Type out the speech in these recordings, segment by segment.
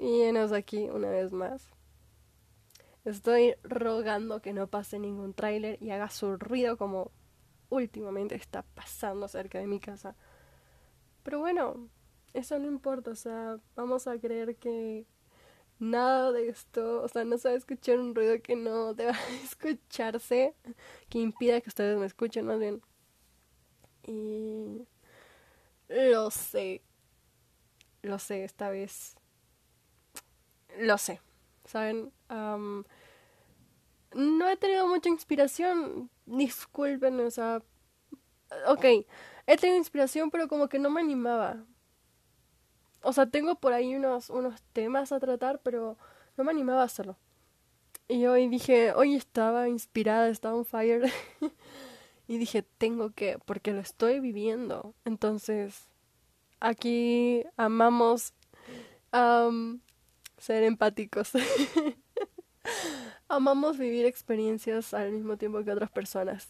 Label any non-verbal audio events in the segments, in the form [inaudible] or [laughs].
Y enos aquí una vez más. Estoy rogando que no pase ningún tráiler y haga su ruido como últimamente está pasando cerca de mi casa. Pero bueno, eso no importa, o sea, vamos a creer que nada de esto, o sea, no se va a escuchar un ruido que no deba [laughs] escucharse, que impida que ustedes me escuchen más bien. Y lo sé, lo sé, esta vez lo sé, ¿saben? no he tenido mucha inspiración, disculpen, o sea, ok, he tenido inspiración, pero como que no me animaba. O sea, tengo por ahí unos, unos temas a tratar, pero no me animaba a hacerlo. Y hoy dije, hoy estaba inspirada, estaba on fire. [laughs] y dije, tengo que, porque lo estoy viviendo. Entonces, aquí amamos ser empáticos. [laughs] amamos vivir experiencias al mismo tiempo que otras personas.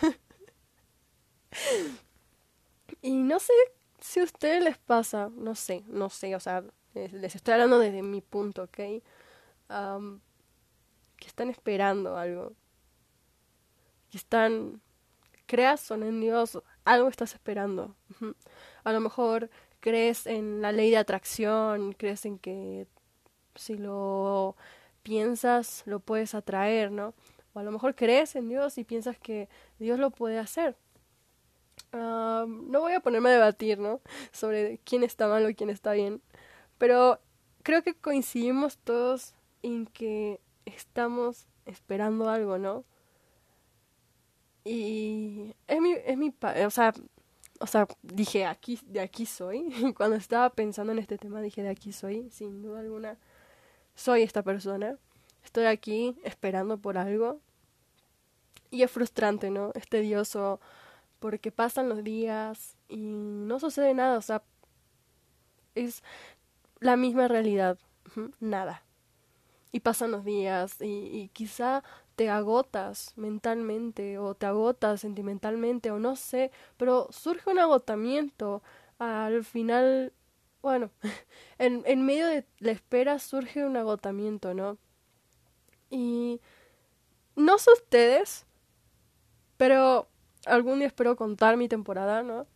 [laughs] y no sé si a ustedes les pasa, no sé, no sé, o sea, les estoy hablando desde mi punto, ¿ok? que están esperando algo. Que están, creas o en Dios, algo estás esperando. A lo mejor crees en la ley de atracción, crees en que si lo piensas lo puedes atraer, ¿no? O a lo mejor crees en Dios y piensas que Dios lo puede hacer. no voy a ponerme a debatir, ¿no? Sobre quién está mal o quién está bien. Pero creo que coincidimos todos en que estamos esperando algo, ¿no? Y es mi, es mi, o sea, o sea, dije, aquí, de aquí soy. [laughs] Cuando estaba pensando en este tema, dije, de aquí soy, sin duda alguna soy esta persona, estoy aquí esperando por algo. Y es frustrante, ¿no? Es tedioso porque pasan los días y no sucede nada, o sea, es la misma realidad, nada. Y pasan los días y, y quizá te agotas mentalmente o te agotas sentimentalmente o no sé, pero surge un agotamiento. Al final bueno, [laughs] en, en medio de la espera surge un agotamiento, ¿no? Y no sé ustedes, pero algún día espero contar mi temporada, ¿no?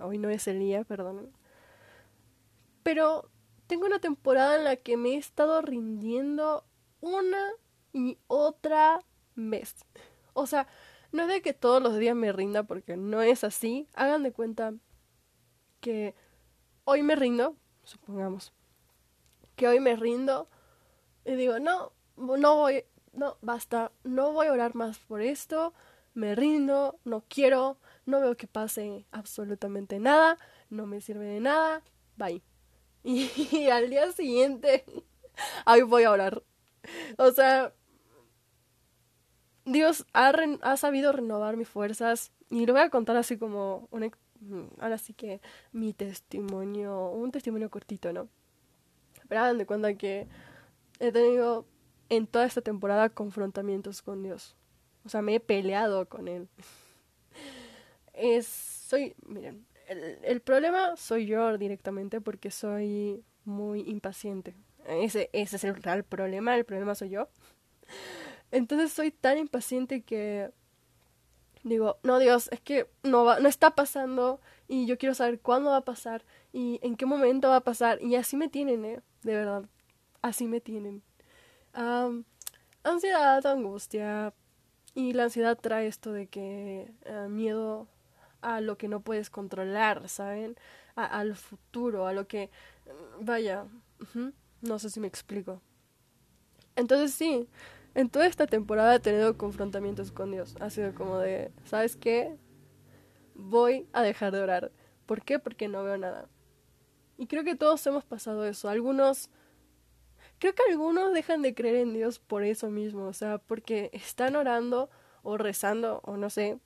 Hoy no es el día, perdón. Pero tengo una temporada en la que me he estado rindiendo una y otra vez. O sea, no es de que todos los días me rinda porque no es así. Hagan de cuenta que hoy me rindo, supongamos, que hoy me rindo y digo, no, no voy, no, basta, no voy a orar más por esto, me rindo, no quiero, no veo que pase absolutamente nada, no me sirve de nada, bye. [laughs] Y, al día siguiente, [laughs] ahí voy a orar. O sea, Dios ha, ha sabido renovar mis fuerzas y lo voy a contar así como una, ahora sí que mi testimonio, un testimonio cortito, ¿no? Pero hagan cuenta que he tenido en toda esta temporada confrontamientos con Dios. O sea, me he peleado con Él. [laughs] es, soy, miren, el, el problema soy yo directamente porque soy muy impaciente. Ese, ese es el real problema, el problema soy yo. [laughs] Entonces soy tan impaciente que digo, no Dios, es que no va, no está pasando y yo quiero saber cuándo va a pasar y en qué momento va a pasar y así me tienen, eh, de verdad, así me tienen. ansiedad, angustia y la ansiedad trae esto de que uh, miedo a lo que no puedes controlar, ¿saben? al futuro, a lo que, vaya, no sé si me explico. Entonces sí, en toda esta temporada he tenido confrontamientos con Dios. Ha sido como de, ¿sabes qué? Voy a dejar de orar. ¿Por qué? Porque no veo nada. Y creo que todos hemos pasado eso. Algunos, creo que algunos dejan de creer en Dios por eso mismo. O sea, porque están orando o rezando o no sé.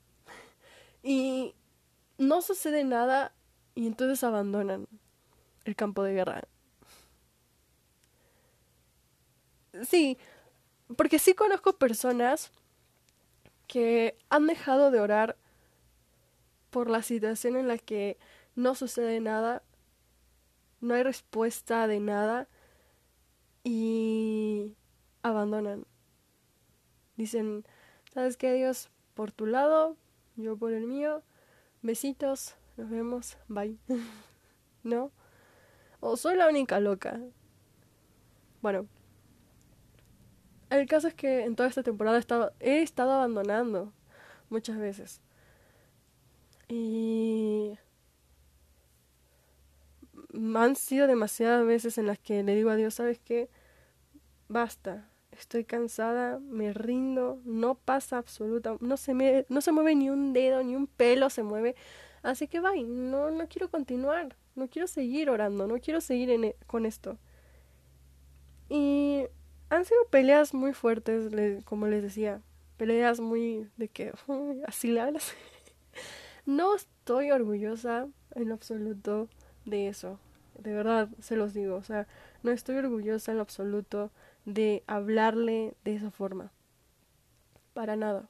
Y no sucede nada y entonces abandonan el campo de guerra. Sí, porque sí conozco personas que han dejado de orar por la situación en la que no sucede nada, no hay respuesta de nada y abandonan. Dicen, ¿sabes qué, Dios? Por tu lado, yo por el mío. Besitos, nos vemos, bye. [laughs] ¿No? O soy la única loca. Bueno, el caso es que en toda esta temporada he estado, abandonando muchas veces. Y han sido demasiadas veces en las que le digo a Dios, ¿sabes qué? Basta, estoy cansada, me rindo, no pasa absoluta, no se me, no se mueve ni un dedo, ni un pelo se mueve, así que bye, no, no quiero continuar, no quiero seguir orando, no quiero seguir e, con esto. Y han sido peleas muy fuertes, como les decía, peleas muy de que así le hablas. [laughs] no estoy orgullosa en absoluto de eso, de verdad se los digo, o sea, no estoy orgullosa en absoluto de hablarle de esa forma. Para nada.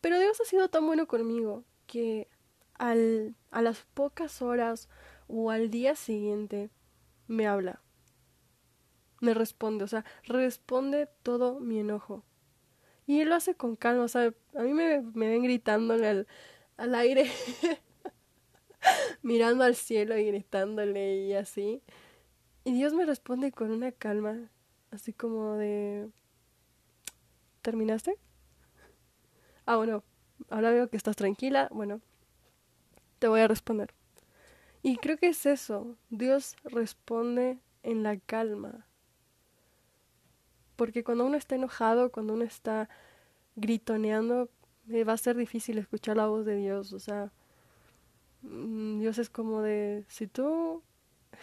Pero Dios ha sido tan bueno conmigo que al, a las pocas horas o al día siguiente me habla. Me responde, o sea, responde todo mi enojo. Y él lo hace con calma, o sea, a mí me, me ven gritándole al, al aire, [laughs] mirando al cielo y gritándole y así. Y Dios me responde con una calma, así como de... ¿Terminaste? Ah, bueno, ahora veo que estás tranquila, bueno, te voy a responder. Y creo que es eso, Dios responde en la calma. Porque cuando uno está enojado, cuando uno está gritoneando, eh, va a ser difícil escuchar la voz de Dios. O sea, mm, Dios es como de, si tú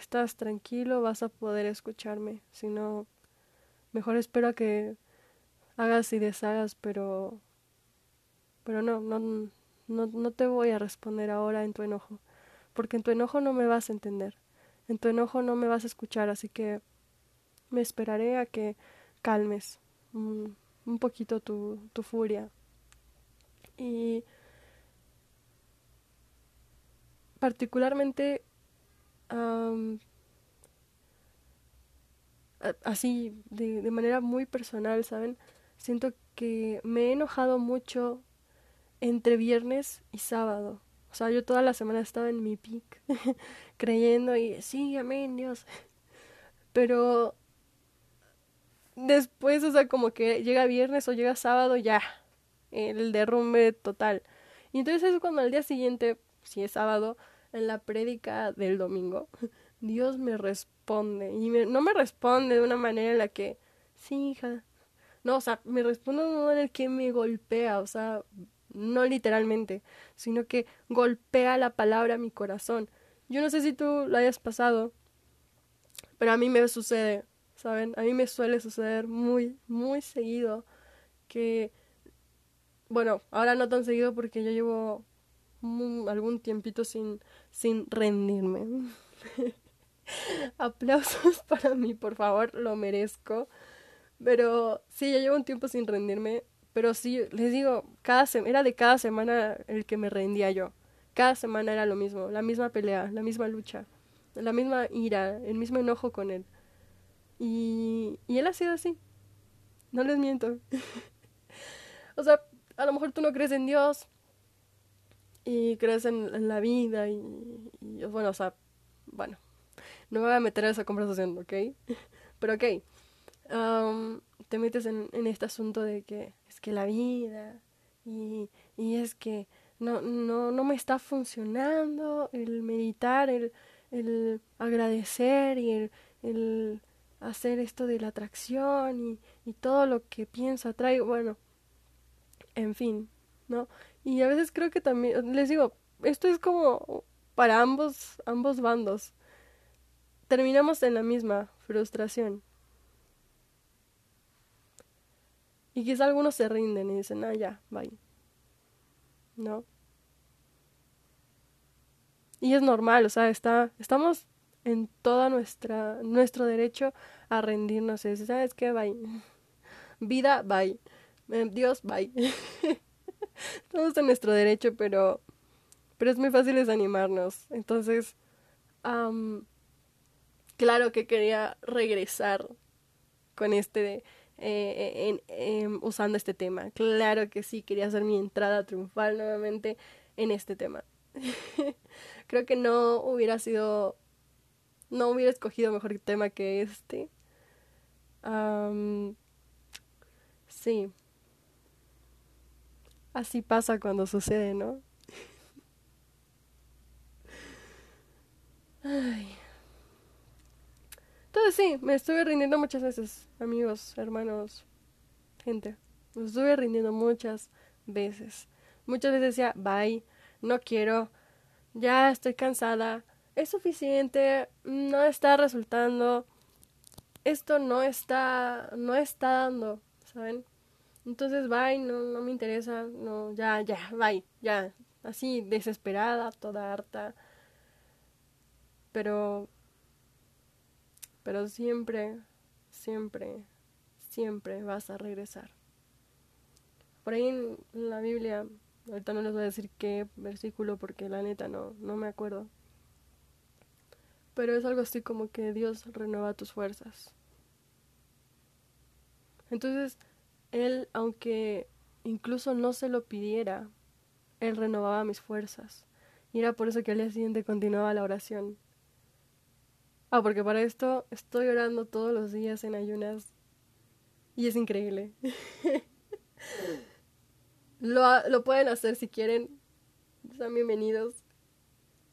estás tranquilo, vas a poder escucharme. Si no, mejor espero a que hagas y deshagas, pero pero no, no, no, no te voy a responder ahora en tu enojo, porque en tu enojo no me vas a entender, en tu enojo no me vas a escuchar, así que me esperaré a que calmes un, poquito tu, tu furia. Y particularmente así de, de, manera muy personal, ¿saben? Siento que me he enojado mucho entre viernes y sábado. O sea, yo toda la semana estaba en mi pic, [laughs] creyendo y sí, amén, Dios. [laughs] Pero después, o sea, como que llega viernes o llega sábado, ya, el derrumbe total. Y entonces es cuando al día siguiente, si es sábado, en la prédica del domingo, [laughs] Dios me responde. Y no me responde de una manera en la que, sí, hija. No, o sea, me responde de un modo en el que me golpea, o sea, no literalmente, sino que golpea la palabra a mi corazón. Yo no sé si tú lo hayas pasado, pero a mí me sucede, ¿saben? A mí me suele suceder muy, muy seguido que, bueno, ahora no tan seguido porque yo llevo algún tiempito sin, sin rendirme. [laughs] Aplausos [laughs] para mí, por favor, lo merezco. Pero sí, ya llevo un tiempo sin rendirme. Pero sí, les digo, cada era de cada semana el que me rendía yo. Cada semana era lo mismo, la misma pelea, la misma lucha, la misma ira, el mismo enojo con él. Y, y él ha sido así. No les miento. [laughs] o sea, a lo mejor tú no crees en Dios, y crees en, la vida y, bueno, o sea, bueno, no me voy a meter en esa conversación, ¿ok? [laughs] Pero ok, te metes en, en, este asunto de que es que la vida y, y es que no, no, no me está funcionando el meditar, el, el agradecer y el hacer esto de la atracción y, y todo lo que pienso atrae, bueno, en fin, ¿no? Y a veces creo que también, les digo, esto es como para ambos, ambos bandos. Terminamos en la misma frustración. Y quizá algunos se rinden y dicen, ah, ya, bye. ¿No? Y es normal, o sea, está, estamos en todo nuestra, nuestro derecho a rendirnos. Y ¿Sabes qué? Bye. Vida, bye. Eh, Dios, bye. [laughs] Estamos en nuestro derecho, pero, pero es muy fácil desanimarnos. Entonces, claro que quería regresar con este, eh, en, usando este tema. Claro que sí, quería hacer mi entrada triunfal nuevamente en este tema. [laughs] Creo que no hubiera sido, no hubiera escogido mejor tema que este. sí. Así pasa cuando sucede, ¿no? [laughs] Ay. Entonces sí, me estuve rindiendo muchas veces, amigos, hermanos, gente. Me estuve rindiendo muchas veces. Muchas veces decía, bye, no quiero, ya estoy cansada, es suficiente, no está resultando, esto no está, no está dando, ¿saben? Entonces, bye, no, no me interesa, no, ya, ya, bye, ya, así desesperada, toda harta. Pero pero siempre, siempre, siempre vas a regresar. Por ahí en la Biblia, ahorita no les voy a decir qué versículo porque la neta no, no me acuerdo. Pero es algo así como que Dios renueva tus fuerzas. Entonces, Él, aunque incluso no se lo pidiera, Él renovaba mis fuerzas. Y era por eso que al día siguiente continuaba la oración. Ah, porque para esto estoy orando todos los días en ayunas y es increíble. [laughs] lo, lo pueden hacer si quieren, son bienvenidos,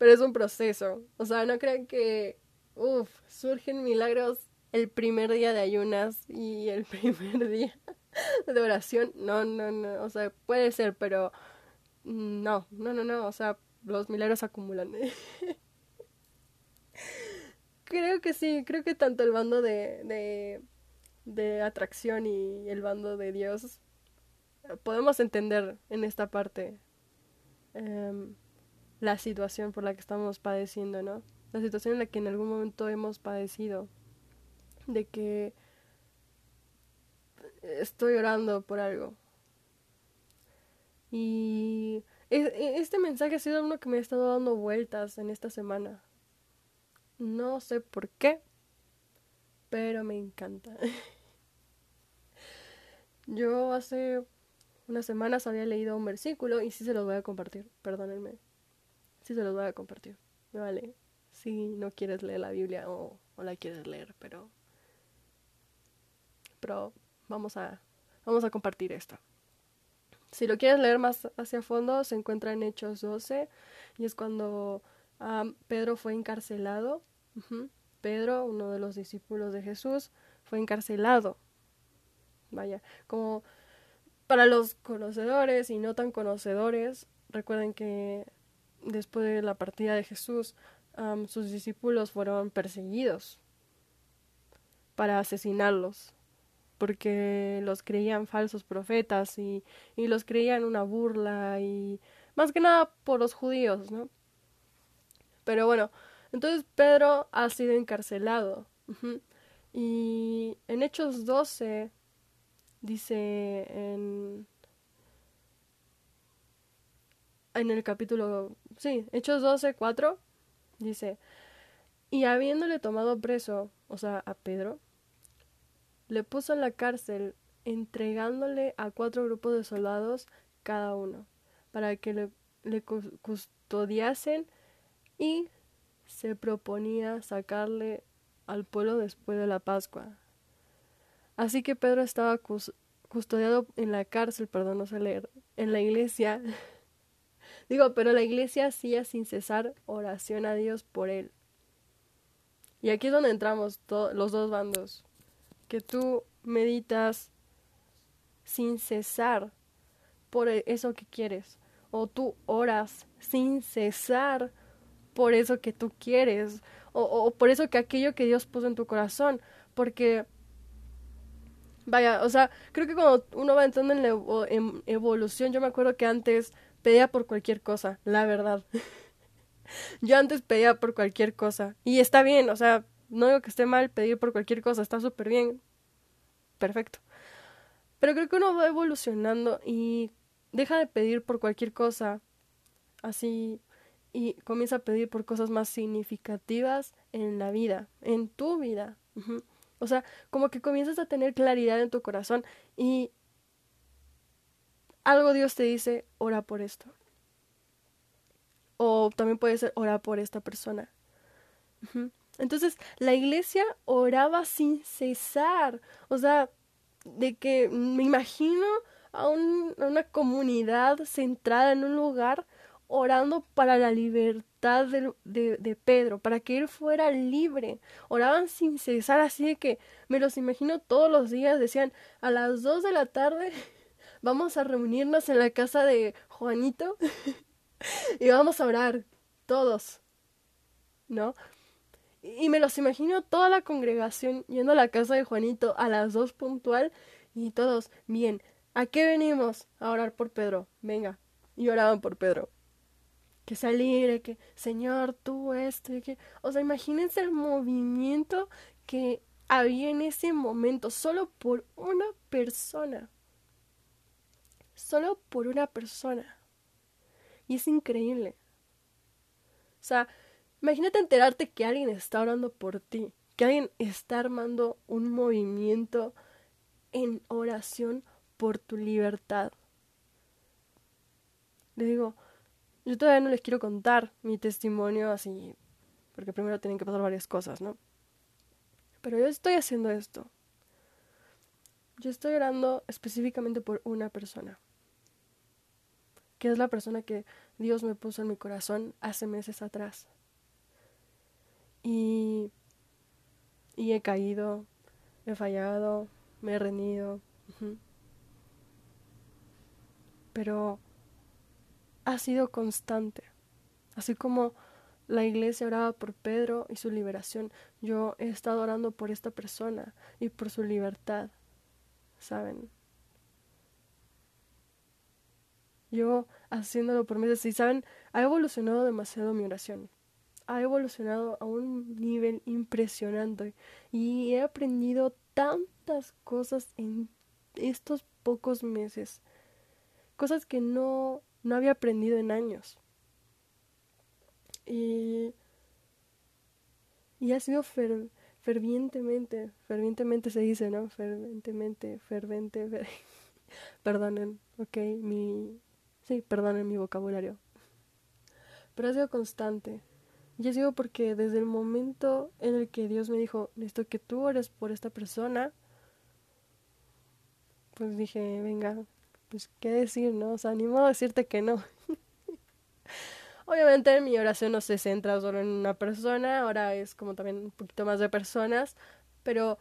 pero es un proceso. O sea, no crean que, uff, surgen milagros el primer día de ayunas y el [laughs] primer día de oración. No, no, no, o sea, puede ser, pero no, no, no, no, o sea, los milagros acumulan. [laughs] Creo que sí, creo que tanto el bando de, de, de atracción y el bando de Dios eh, podemos entender en esta parte em, la situación por la que estamos padeciendo, ¿no? La situación en la que en algún momento hemos padecido, de que estoy orando por algo. Y e, este mensaje ha sido uno que me ha estado dando vueltas en esta semana. No sé por qué, pero me encanta. [laughs] Yo hace unas semanas había leído un versículo y sí se los voy a compartir, perdónenme. Sí se los voy a compartir. vale. Si no quieres leer la Biblia o, o la quieres leer, pero pero vamos a vamos a compartir esto. Si lo quieres leer más hacia fondo, se encuentra en Hechos 12 y es cuando Pedro fue encarcelado Pedro, uno de los discípulos de Jesús, fue encarcelado. Vaya, como para los conocedores y no tan conocedores, recuerden que después de la partida de Jesús, sus discípulos fueron perseguidos para asesinarlos, porque los creían falsos profetas y, y los creían una burla y más que nada por los judíos, ¿no? Pero bueno, entonces Pedro ha sido encarcelado. Y en Hechos 12 dice en, en el capítulo, sí, Hechos 12, 4, dice, y habiéndole tomado preso, o sea, a Pedro, le puso en la cárcel entregándole a cuatro grupos de soldados cada uno, para que le, le custodiasen y se proponía sacarle al pueblo después de la Pascua. Así que Pedro estaba custodiado en la cárcel, perdón, no sé leer, en la iglesia. [laughs] Digo, pero la iglesia hacía sin cesar oración a Dios por él. Y aquí es donde entramos los dos bandos. Que tú meditas sin cesar por e-, eso que quieres. O tú oras sin cesar por eso que tú quieres o, por eso que aquello que Dios puso en tu corazón, porque vaya, o sea, creo que cuando uno va entrando en, la evolución, yo me acuerdo que antes pedía por cualquier cosa, la verdad. [laughs] yo antes pedía por cualquier cosa y está bien, o sea, no digo que esté mal pedir por cualquier cosa, está súper bien, perfecto. Pero creo que uno va evolucionando y deja de pedir por cualquier cosa, así y comienza a pedir por cosas más significativas en la vida, en tu vida. O sea, como que comienzas a tener claridad en tu corazón y algo Dios te dice, ora por esto. O también puede ser, ora por esta persona. Entonces, la iglesia oraba sin cesar. O sea, de que me imagino a, una comunidad centrada en un lugar orando para la libertad de, de, Pedro, para que él fuera libre. Oraban sin cesar, así de que me los imagino todos los días, decían, a las dos de la tarde vamos a reunirnos en la casa de Juanito [laughs] y vamos a orar, todos, ¿no? Y me los imagino toda la congregación yendo a la casa de Juanito a las dos puntual y todos, bien, ¿a qué venimos? A orar por Pedro, venga. Y oraban por Pedro. Que salir, que, Señor, tú esto, que... O sea, imagínense el movimiento que había en ese momento, solo por una persona. Solo por una persona. Y es increíble. O sea, Imagínate enterarte que alguien está orando por ti, que alguien está armando un movimiento en oración por tu libertad. Le digo, yo todavía no les quiero contar mi testimonio así, porque primero tienen que pasar varias cosas, ¿no? Pero yo estoy haciendo esto. Yo estoy orando específicamente por una persona, que es la persona que Dios me puso en mi corazón hace meses atrás. Y, y he caído, he fallado, me he rendido. Pero ha sido constante. Así como la iglesia oraba por Pedro y su liberación, yo he estado orando por esta persona y por su libertad. ¿Saben? Yo haciéndolo por meses y saben, ha evolucionado demasiado mi oración ha evolucionado a un nivel impresionante y he aprendido tantas cosas en estos pocos meses, cosas que no, no había aprendido en años. Y, y ha sido fervientemente, fervientemente se dice, ¿no? Fervientemente, fervente, [laughs] perdonen, ok, mi, sí, perdonen mi vocabulario. Pero ha sido constante, y sido porque desde el momento en el que Dios me dijo, necesito que tú ores por esta persona, pues dije, venga, pues qué decir, ¿no? O sea, ni modo decirte que no. [laughs] Obviamente mi oración no se centra solo en una persona, ahora es como también un poquito más de personas, pero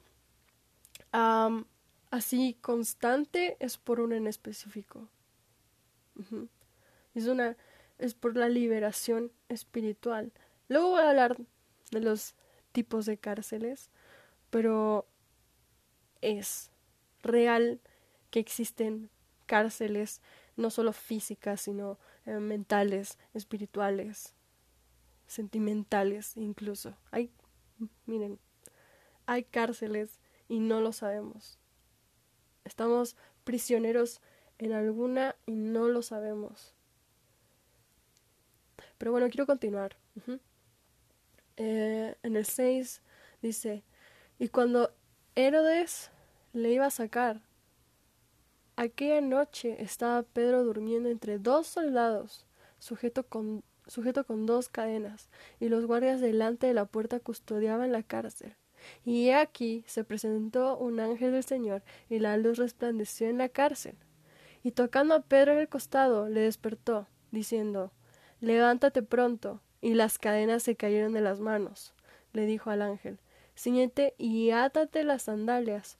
así constante es por una en específico. Es una es por la liberación espiritual. Luego voy a hablar de los tipos de cárceles, pero es real que existen cárceles no solo físicas, sino eh, mentales, espirituales, sentimentales incluso. Hay, miren, hay cárceles y no lo sabemos. Estamos prisioneros en alguna y no lo sabemos. Pero bueno, quiero continuar. Eh, en el 6 dice, y cuando Herodes le iba a sacar, aquella noche estaba Pedro durmiendo entre dos soldados, sujeto con, sujeto con dos cadenas, y los guardias delante de la puerta custodiaban la cárcel. Y aquí se presentó un ángel del Señor, y la luz resplandeció en la cárcel. Y tocando a Pedro en el costado, le despertó, diciendo Levántate pronto y las cadenas se cayeron de las manos. Le dijo al ángel, ciñete y átate las sandalias.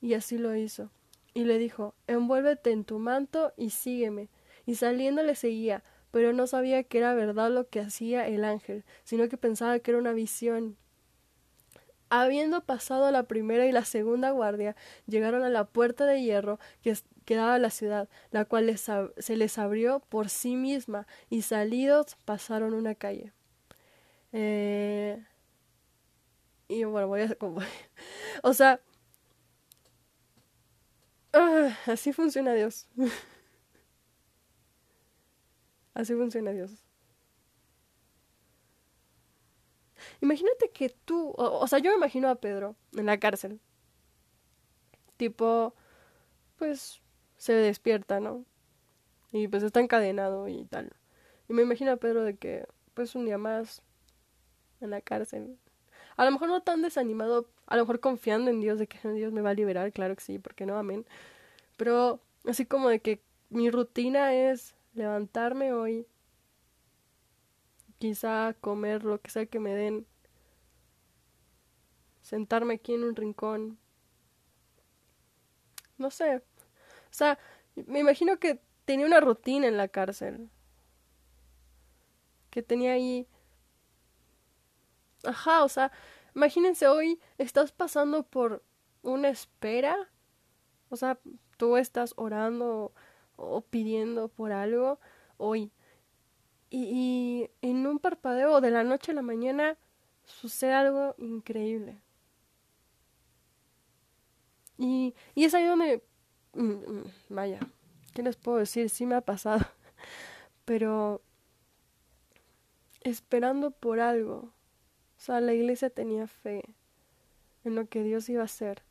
Y así lo hizo. Y le dijo, envuélvete en tu manto y sígueme. Y saliendo le seguía, pero no sabía que era verdad lo que hacía el ángel, sino que pensaba que era una visión. Habiendo pasado la primera y la segunda guardia, llegaron a la puerta de hierro que, quedaba la ciudad, la cual se les abrió por sí misma, y salidos pasaron una calle. Eh, y bueno, voy a... [laughs] o sea... Ah, así funciona Dios. [laughs] así funciona Dios. Imagínate que tú, o, sea, yo me imagino a Pedro en la cárcel. Tipo, pues se despierta, ¿no? Y pues está encadenado y tal. Y me imagino a Pedro de que, pues un día más en la cárcel. A lo mejor no tan desanimado, a lo mejor confiando en Dios de que Dios me va a liberar, claro que sí, porque no, amén. Pero así como de que mi rutina es levantarme hoy, quizá comer lo que sea que me den, sentarme aquí en un rincón, no sé. O sea, me imagino que tenía una rutina en la cárcel. Que tenía ahí... Ajá, o sea, imagínense hoy estás pasando por una espera. O sea, tú estás orando o pidiendo por algo hoy. Y, y, en un parpadeo de la noche a la mañana sucede algo increíble. Y, y es ahí donde, vaya, ¿qué les puedo decir? Sí me ha pasado, [laughs] pero esperando por algo. O sea, la iglesia tenía fe en lo que Dios iba a hacer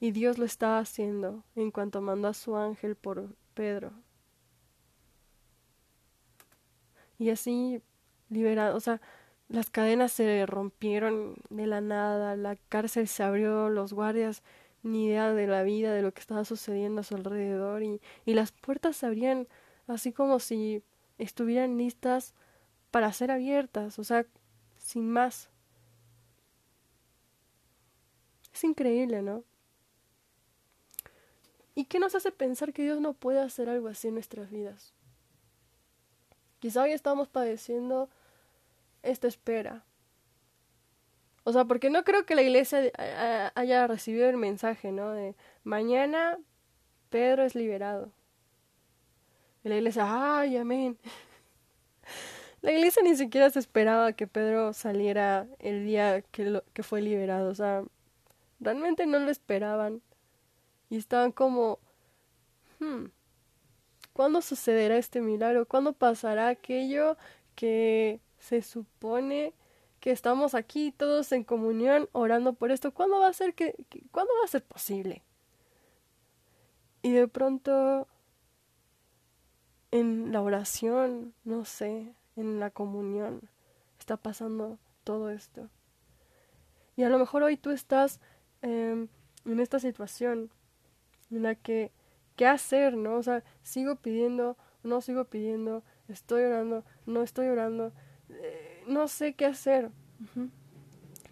y Dios lo estaba haciendo en cuanto mandó a su ángel por Pedro. Y así liberado, o sea, las cadenas se rompieron de la nada, la cárcel se abrió, los guardias ni idea de la vida, de lo que estaba sucediendo a su alrededor y, y las puertas se abrían así como si estuvieran listas para ser abiertas, o sea, sin más. Es increíble, ¿no? ¿Y qué nos hace pensar que Dios no puede hacer algo así en nuestras vidas? Quizá hoy estamos padeciendo esta espera, o sea, porque no creo que la iglesia haya recibido el mensaje, ¿no? De mañana Pedro es liberado. Y la iglesia, ¡ay, amén! [laughs] La iglesia ni siquiera se esperaba que Pedro saliera el día que, lo, que fue liberado. O sea, realmente no lo esperaban. Y estaban como, hmm, ¿cuándo sucederá este milagro? ¿Cuándo pasará aquello que se supone que estamos aquí todos en comunión orando por esto. ¿Cuándo va a ser que, cuándo va a ser posible? Y de pronto en la oración, no sé, en la comunión está pasando todo esto. Y a lo mejor hoy tú estás em, en esta situación en la que, ¿qué hacer? ¿No? O sea, sigo pidiendo, no sigo pidiendo, estoy orando, no estoy orando. Eh, no sé qué hacer.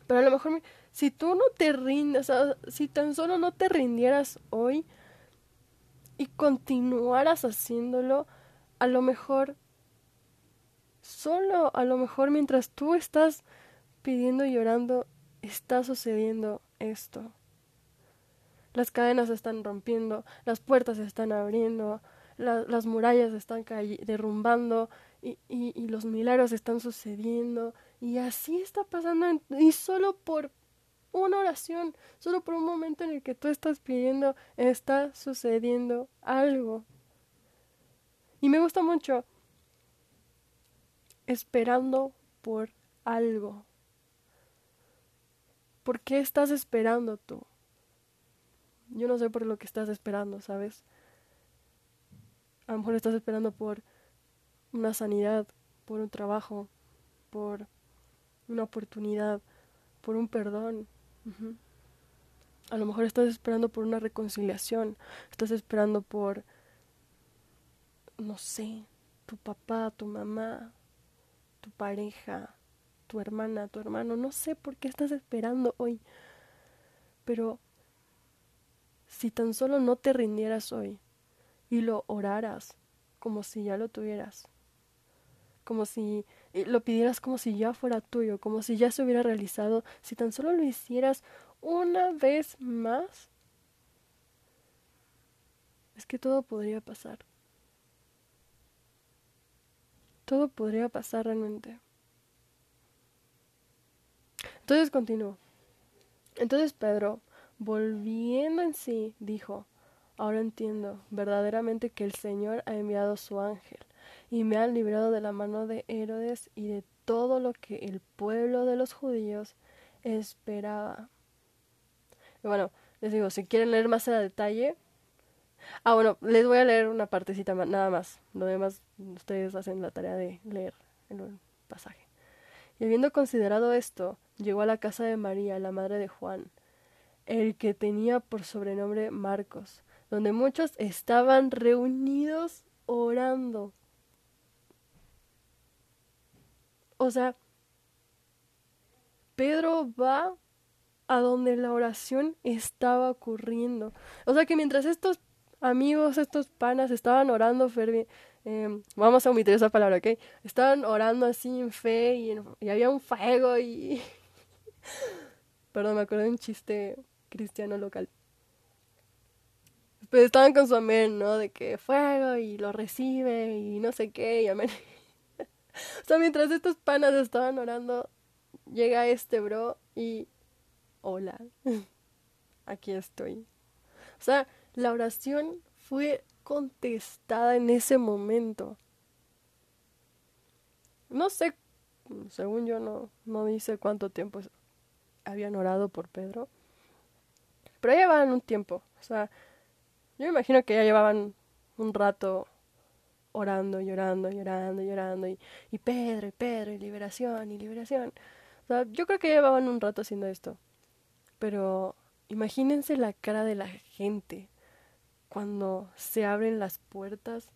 Pero a lo mejor, si tú no te rindes, si tan solo no te rindieras hoy y continuaras haciéndolo, a lo mejor, solo a lo mejor mientras tú estás pidiendo y llorando, está sucediendo esto. Las cadenas se están rompiendo, las puertas se están abriendo, las murallas se están derrumbando, y, y, los milagros están sucediendo y así está pasando y solo por una oración, solo por un momento en el que tú estás pidiendo, está sucediendo algo. Y me gusta mucho esperando por algo. ¿Por qué estás esperando tú? Yo no sé por lo que estás esperando, ¿sabes? A lo mejor estás esperando por una sanidad, por un trabajo, por una oportunidad, por un perdón. A lo mejor estás esperando por una reconciliación, estás esperando por, no sé, tu papá, tu mamá, tu pareja, tu hermana, tu hermano, no sé por qué estás esperando hoy, pero si tan solo no te rindieras hoy y lo oraras como si ya lo tuvieras, como si eh, lo pidieras como si ya fuera tuyo, como si ya se hubiera realizado, si tan solo lo hicieras una vez más, es que todo podría pasar. Todo podría pasar realmente. Entonces continuó. Entonces Pedro, volviendo en sí, dijo, ahora entiendo verdaderamente que el Señor ha enviado su ángel y me han librado de la mano de Herodes y de todo lo que el pueblo de los judíos esperaba. Bueno, les digo, si quieren leer más a detalle. Ah, bueno, les voy a leer una partecita más, nada más. Lo demás, ustedes hacen la tarea de leer el pasaje. Y habiendo considerado esto, llegó a la casa de María, la madre de Juan, el que tenía por sobrenombre Marcos, donde muchos estaban reunidos orando. O sea, Pedro va a donde la oración estaba ocurriendo. O sea que mientras estos amigos, estos panas estaban orando fervi eh, vamos a omitir esa palabra, ¿ok? Estaban orando así en fe y, había un fuego y... [laughs] Perdón, me acuerdo de un chiste cristiano local. Pues estaban con su amén, ¿no? De que fuego y lo recibe y no sé qué y amén. [laughs] o sea, mientras estos panas estaban orando, llega este bro y hola, [laughs] aquí estoy. O sea, la oración fue contestada en ese momento. No sé, según yo no, no dice cuánto tiempo habían orado por Pedro, pero ya llevaban un tiempo. O sea, yo me imagino que ya llevaban un rato orando, llorando, llorando, llorando, y, y Pedro, y Pedro, y liberación, y liberación. O sea, yo creo que llevaban un rato haciendo esto. Pero imagínense la cara de la gente cuando se abren las puertas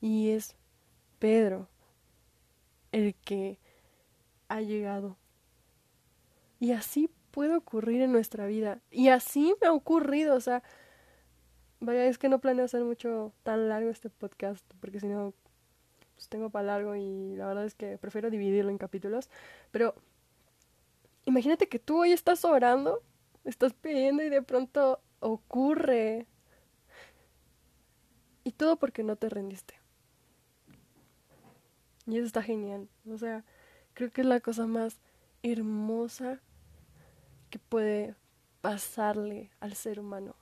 y es Pedro el que ha llegado. Y así puede ocurrir en nuestra vida. Y así me ha ocurrido. O sea, vaya, es que no planeo hacer mucho tan largo este podcast, porque si no, pues tengo para largo y la verdad es que prefiero dividirlo en capítulos. Pero imagínate que tú hoy estás orando estás pidiendo y de pronto ocurre. Y todo porque no te rendiste. Y eso está genial. O sea, creo que es la cosa más hermosa que puede pasarle al ser humano.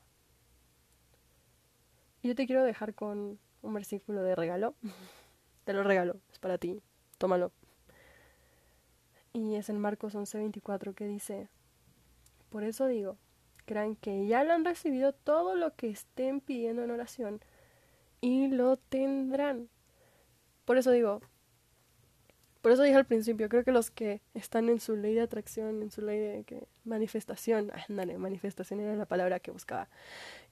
Yo te quiero dejar con un versículo de regalo. [laughs] Te lo regalo, es para ti. Tómalo. Y es en Marcos 11:24 que dice, por eso digo, crean que ya lo han recibido todo lo que estén pidiendo en oración y lo tendrán. Por eso digo, por eso dije al principio, creo que los que están en su ley de atracción, en su ley de manifestación, [laughs] ándale, manifestación era la palabra que buscaba,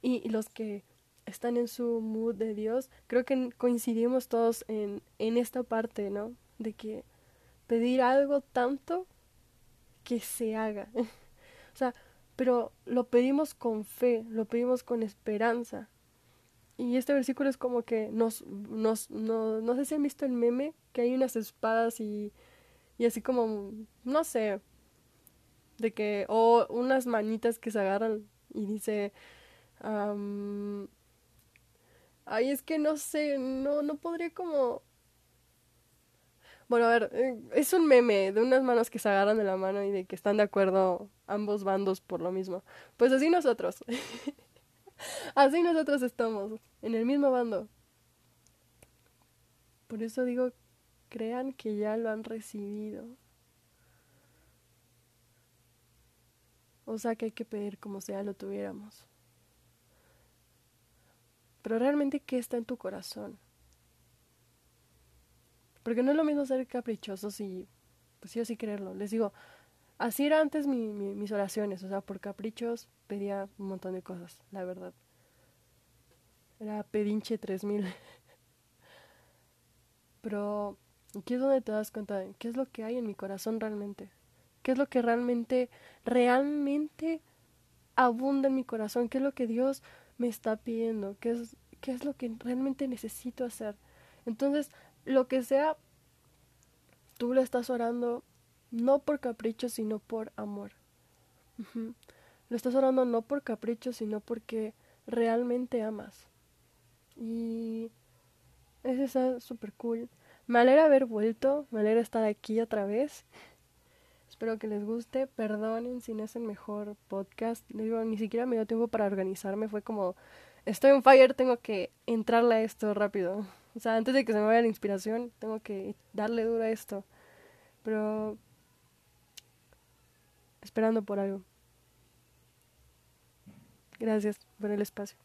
y los que están en su mood de Dios, creo que coincidimos todos en, en esta parte, ¿no? De que pedir algo tanto que se haga. [laughs] O sea, pero lo pedimos con fe, lo pedimos con esperanza. Y este versículo es como que nos, nos, no, no sé si han visto el meme, que hay unas espadas y, y así como, no sé, de que, o unas manitas que se agarran y dice, ay, es que no sé, no, no podría como bueno, a ver, eh, es un meme de unas manos que se agarran de la mano y de que están de acuerdo ambos bandos por lo mismo. Pues así nosotros. [laughs] así nosotros estamos, en el mismo bando. Por eso digo, crean que ya lo han recibido. O sea que hay que pedir como sea lo tuviéramos. Pero realmente, ¿qué está en tu corazón? Porque no es lo mismo ser caprichosos y pues sí sí creerlo. Les digo, así era antes mi, mis oraciones, o sea, por caprichos pedía un montón de cosas, la verdad. Era pedinche 3000. [laughs] Pero aquí es donde te das cuenta de qué es lo que hay en mi corazón realmente. ¿Qué es lo que realmente, realmente abunda en mi corazón? ¿Qué es lo que Dios me está pidiendo? ¿Qué es, qué es lo que realmente necesito hacer? Entonces, lo que sea, tú lo estás orando no por capricho, sino por amor. Lo estás orando no por capricho, sino porque realmente amas. Y eso está súper cool. Me alegra haber vuelto, me alegra estar aquí otra vez. Espero que les guste. Perdonen si no es el mejor podcast. Digo, ni siquiera me dio tiempo para organizarme. Fue como, estoy en fire, tengo que entrarle a esto rápido. O sea, antes de que se me vaya la inspiración, tengo que darle duro a esto. pero esperando por algo. Gracias por el espacio.